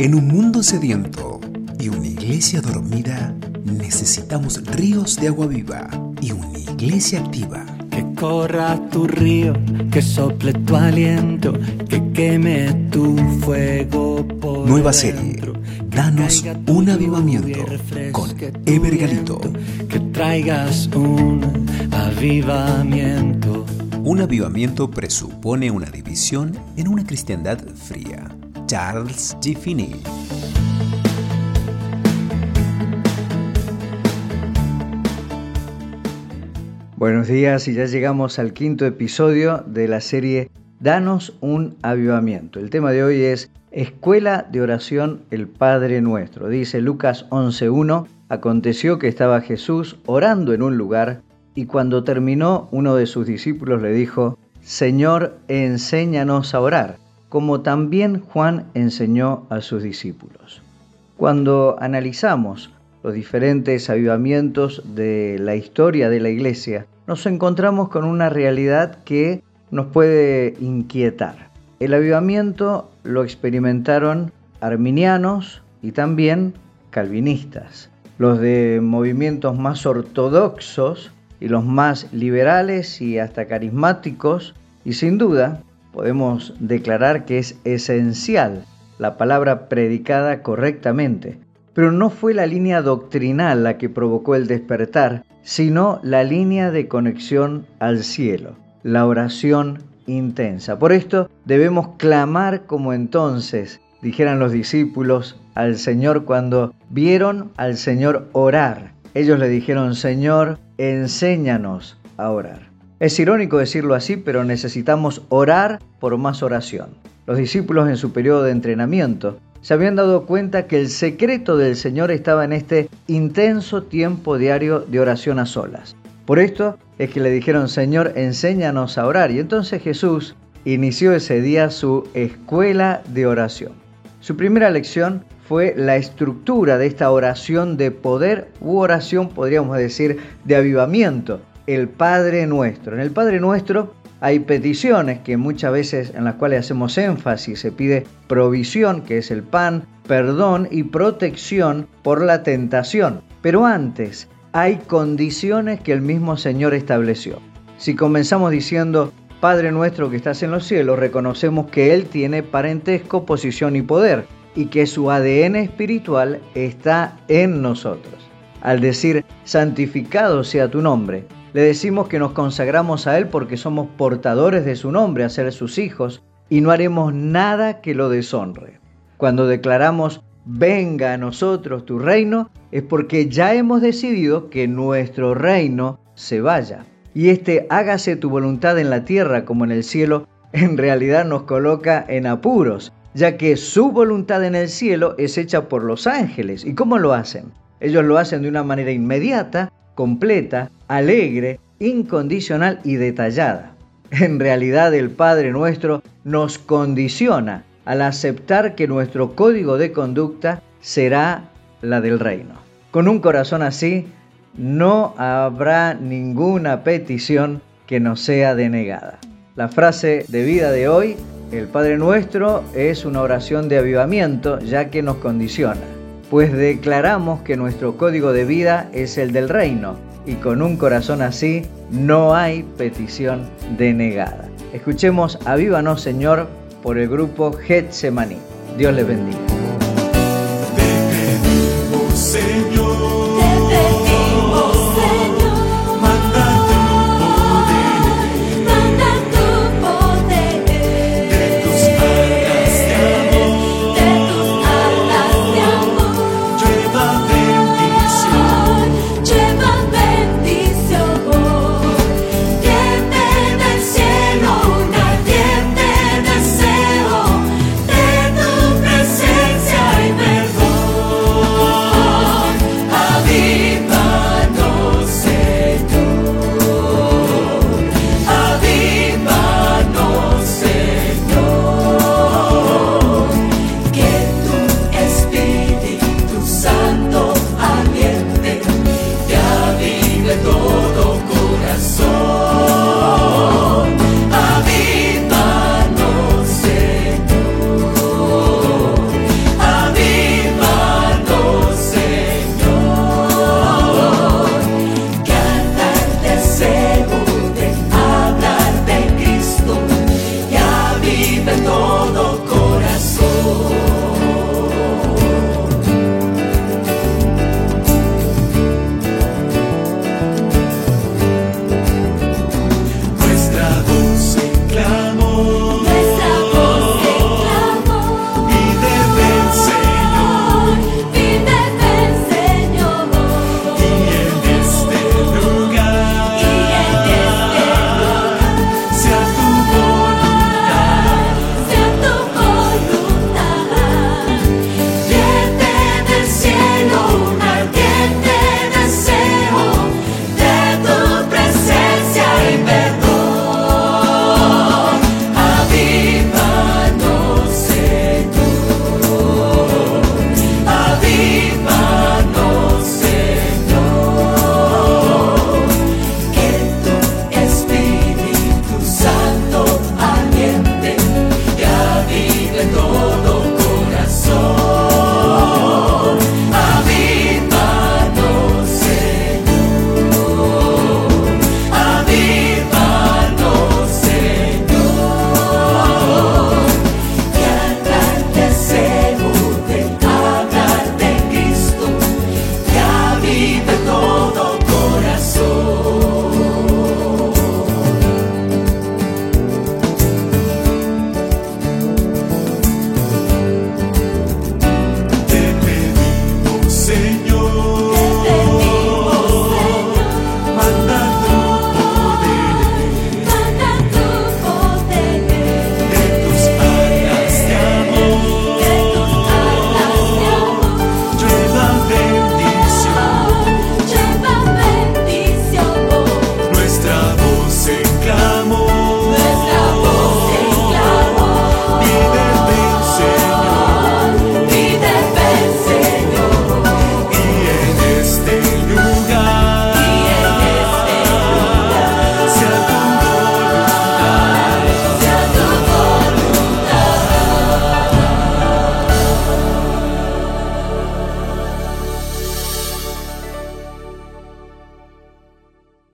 En un mundo sediento y una iglesia dormida, necesitamos ríos de agua viva y una iglesia activa. Que corra tu río, que sople tu aliento, que queme tu fuego por Nueva serie. Danos un avivamiento con Ever Galito. Que traigas un avivamiento. Un avivamiento presupone una división en una cristiandad fría. Charles G. Buenos días y ya llegamos al quinto episodio de la serie Danos un avivamiento. El tema de hoy es Escuela de Oración el Padre Nuestro. Dice Lucas 11.1, aconteció que estaba Jesús orando en un lugar y cuando terminó uno de sus discípulos le dijo, Señor, enséñanos a orar, como también Juan enseñó a sus discípulos. Cuando analizamos los diferentes avivamientos de la historia de la iglesia, nos encontramos con una realidad que nos puede inquietar. El avivamiento lo experimentaron arminianos y también calvinistas. Los de movimientos más ortodoxos y los más liberales y hasta carismáticos, y sin duda podemos declarar que es esencial la palabra predicada correctamente. Pero no fue la línea doctrinal la que provocó el despertar, sino la línea de conexión al cielo, la oración intensa. Por esto debemos clamar como entonces, dijeran los discípulos, al Señor cuando vieron al Señor orar. Ellos le dijeron, Señor, enséñanos a orar. Es irónico decirlo así, pero necesitamos orar por más oración. Los discípulos en su periodo de entrenamiento se habían dado cuenta que el secreto del Señor estaba en este intenso tiempo diario de oración a solas. Por esto es que le dijeron, Señor, enséñanos a orar. Y entonces Jesús inició ese día su escuela de oración. Su primera lección fue la estructura de esta oración de poder u oración, podríamos decir, de avivamiento, el Padre Nuestro. En el Padre Nuestro hay peticiones que muchas veces en las cuales hacemos énfasis, se pide provisión, que es el pan, perdón y protección por la tentación. Pero antes hay condiciones que el mismo Señor estableció. Si comenzamos diciendo, Padre nuestro que estás en los cielos, reconocemos que Él tiene parentesco, posición y poder, y que su ADN espiritual está en nosotros. Al decir, santificado sea tu nombre, le decimos que nos consagramos a Él porque somos portadores de su nombre, a ser sus hijos, y no haremos nada que lo deshonre. Cuando declaramos, venga a nosotros tu reino, es porque ya hemos decidido que nuestro reino se vaya. Y este hágase tu voluntad en la tierra como en el cielo, en realidad nos coloca en apuros, ya que su voluntad en el cielo es hecha por los ángeles. ¿Y cómo lo hacen? Ellos lo hacen de una manera inmediata, completa, alegre, incondicional y detallada. En realidad el Padre nuestro nos condiciona al aceptar que nuestro código de conducta será la del reino. Con un corazón así, no habrá ninguna petición que nos sea denegada. La frase de vida de hoy, el Padre Nuestro, es una oración de avivamiento ya que nos condiciona pues declaramos que nuestro código de vida es el del reino y con un corazón así no hay petición denegada. Escuchemos Avívanos Señor por el grupo Getsemaní. Dios les bendiga.